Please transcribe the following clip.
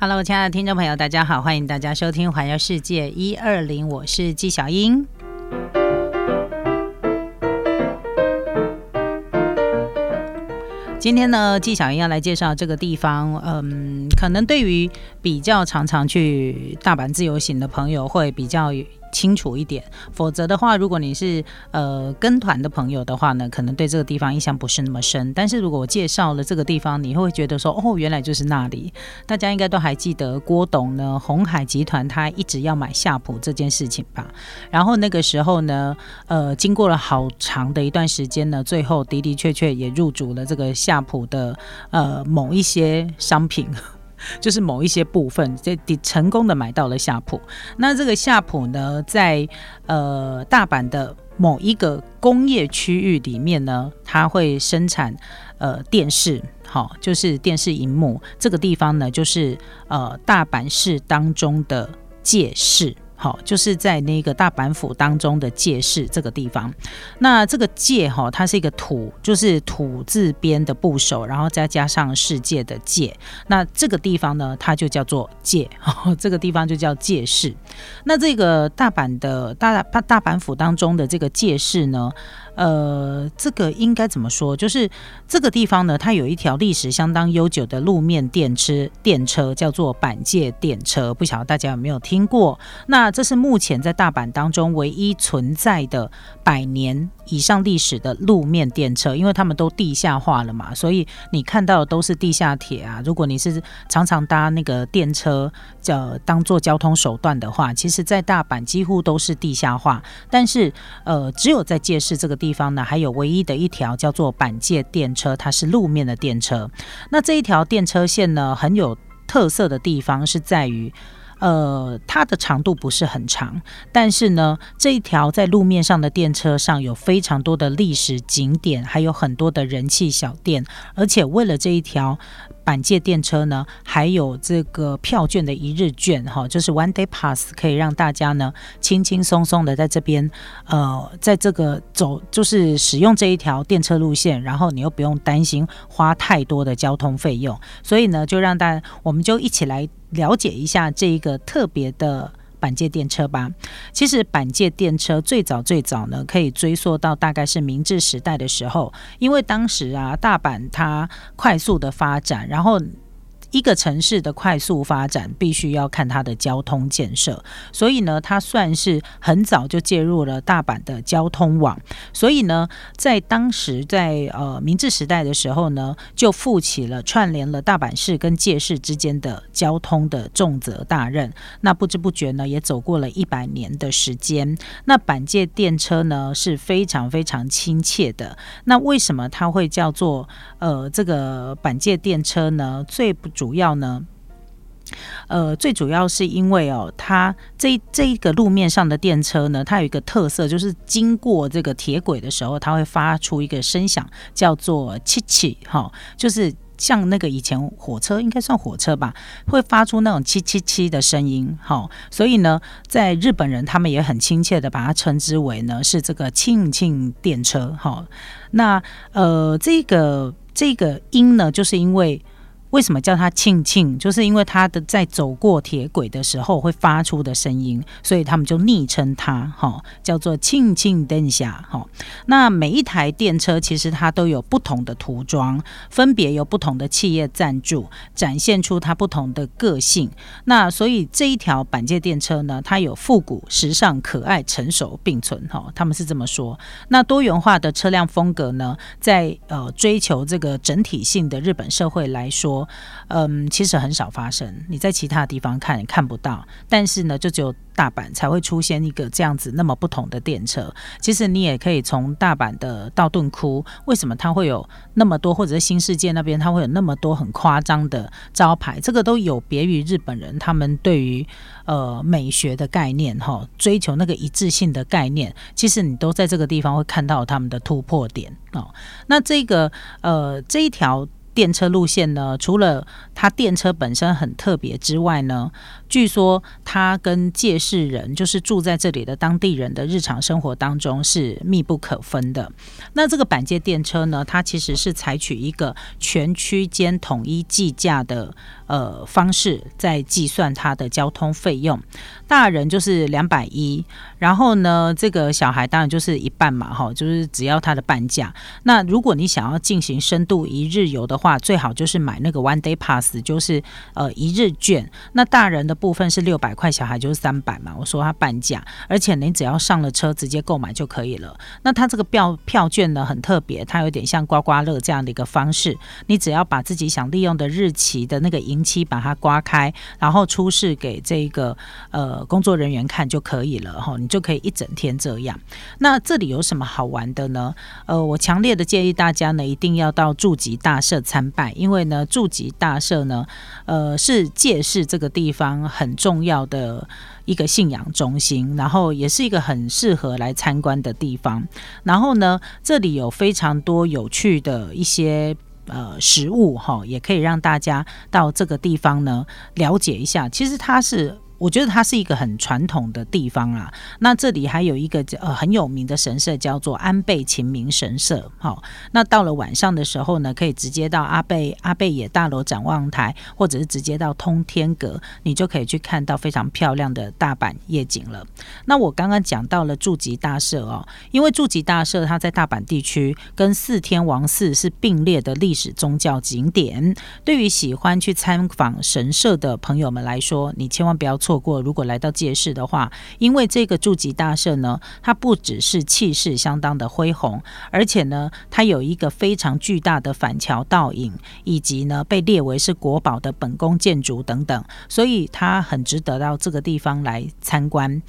Hello，亲爱的听众朋友，大家好，欢迎大家收听《环游世界一二零》，我是纪小英。今天呢，纪小英要来介绍这个地方。嗯，可能对于比较常常去大阪自由行的朋友，会比较。清楚一点，否则的话，如果你是呃跟团的朋友的话呢，可能对这个地方印象不是那么深。但是如果我介绍了这个地方，你会觉得说，哦，原来就是那里。大家应该都还记得郭董呢，红海集团他一直要买夏普这件事情吧？然后那个时候呢，呃，经过了好长的一段时间呢，最后的的确确也入主了这个夏普的呃某一些商品。就是某一些部分，这成功的买到了夏普。那这个夏普呢，在呃大阪的某一个工业区域里面呢，它会生产呃电视，好，就是电视荧幕。这个地方呢，就是呃大阪市当中的借市。好，就是在那个大阪府当中的界市这个地方。那这个界哈，它是一个土，就是土字边的部首，然后再加上世界的界。那这个地方呢，它就叫做界，这个地方就叫界市。那这个大阪的大大大阪府当中的这个界市呢？呃，这个应该怎么说？就是这个地方呢，它有一条历史相当悠久的路面电车，电车叫做板界电车，不晓得大家有没有听过？那这是目前在大阪当中唯一存在的百年以上历史的路面电车，因为他们都地下化了嘛，所以你看到的都是地下铁啊。如果你是常常搭那个电车，叫当做交通手段的话，其实在大阪几乎都是地下化，但是呃，只有在借市这个地。地方呢，还有唯一的一条叫做板界电车，它是路面的电车。那这一条电车线呢，很有特色的地方是在于，呃，它的长度不是很长，但是呢，这一条在路面上的电车上有非常多的历史景点，还有很多的人气小店，而且为了这一条。板界电车呢，还有这个票券的一日券，哈，就是 One Day Pass，可以让大家呢轻轻松松的在这边，呃，在这个走，就是使用这一条电车路线，然后你又不用担心花太多的交通费用，所以呢，就让大家，我们就一起来了解一下这一个特别的。板界电车吧，其实板界电车最早最早呢，可以追溯到大概是明治时代的时候，因为当时啊，大阪它快速的发展，然后。一个城市的快速发展，必须要看它的交通建设，所以呢，它算是很早就介入了大阪的交通网。所以呢，在当时在呃明治时代的时候呢，就负起了串联了大阪市跟界市之间的交通的重责大任。那不知不觉呢，也走过了一百年的时间。那板界电车呢是非常非常亲切的。那为什么它会叫做呃这个板界电车呢？最不主要呢，呃，最主要是因为哦，它这这一个路面上的电车呢，它有一个特色，就是经过这个铁轨的时候，它会发出一个声响，叫做“七七”哈，就是像那个以前火车应该算火车吧，会发出那种“七七七”的声音哈，所以呢，在日本人他们也很亲切的把它称之为呢是这个“庆庆电车”哈。那呃，这个这个音呢，就是因为。为什么叫它庆庆？就是因为它的在走过铁轨的时候会发出的声音，所以他们就昵称它哈，叫做庆庆灯下哈。那每一台电车其实它都有不同的涂装，分别由不同的企业赞助，展现出它不同的个性。那所以这一条板界电车呢，它有复古、时尚、可爱、成熟并存哈。他们是这么说。那多元化的车辆风格呢，在呃追求这个整体性的日本社会来说。嗯，其实很少发生，你在其他地方看看不到，但是呢，就只有。大阪才会出现一个这样子那么不同的电车。其实你也可以从大阪的道顿窟，为什么它会有那么多，或者是新世界那边它会有那么多很夸张的招牌？这个都有别于日本人他们对于呃美学的概念哈，追求那个一致性的概念。其实你都在这个地方会看到他们的突破点哦。那这个呃这一条。电车路线呢，除了它电车本身很特别之外呢，据说它跟借市人，就是住在这里的当地人的日常生活当中是密不可分的。那这个板界电车呢，它其实是采取一个全区间统一计价的呃方式，在计算它的交通费用。大人就是两百一，然后呢，这个小孩当然就是一半嘛，哈，就是只要他的半价。那如果你想要进行深度一日游的话，话最好就是买那个 one day pass，就是呃一日券。那大人的部分是六百块，小孩就是三百嘛。我说他半价，而且你只要上了车直接购买就可以了。那他这个票票券呢很特别，它有点像刮刮乐这样的一个方式，你只要把自己想利用的日期的那个银期把它刮开，然后出示给这个呃。工作人员看就可以了哈，你就可以一整天这样。那这里有什么好玩的呢？呃，我强烈的建议大家呢，一定要到筑吉大社参拜，因为呢，住吉大社呢，呃，是借势这个地方很重要的一个信仰中心，然后也是一个很适合来参观的地方。然后呢，这里有非常多有趣的一些呃食物哈，也可以让大家到这个地方呢了解一下。其实它是。我觉得它是一个很传统的地方啊。那这里还有一个呃很有名的神社，叫做安倍晴明神社。好，那到了晚上的时候呢，可以直接到阿贝阿贝野大楼展望台，或者是直接到通天阁，你就可以去看到非常漂亮的大阪夜景了。那我刚刚讲到了筑吉大社哦，因为筑吉大社它在大阪地区跟四天王寺是并列的历史宗教景点。对于喜欢去参访神社的朋友们来说，你千万不要。错错过，如果来到借市的话，因为这个筑吉大社呢，它不只是气势相当的恢宏，而且呢，它有一个非常巨大的反桥倒影，以及呢被列为是国宝的本宫建筑等等，所以它很值得到这个地方来参观。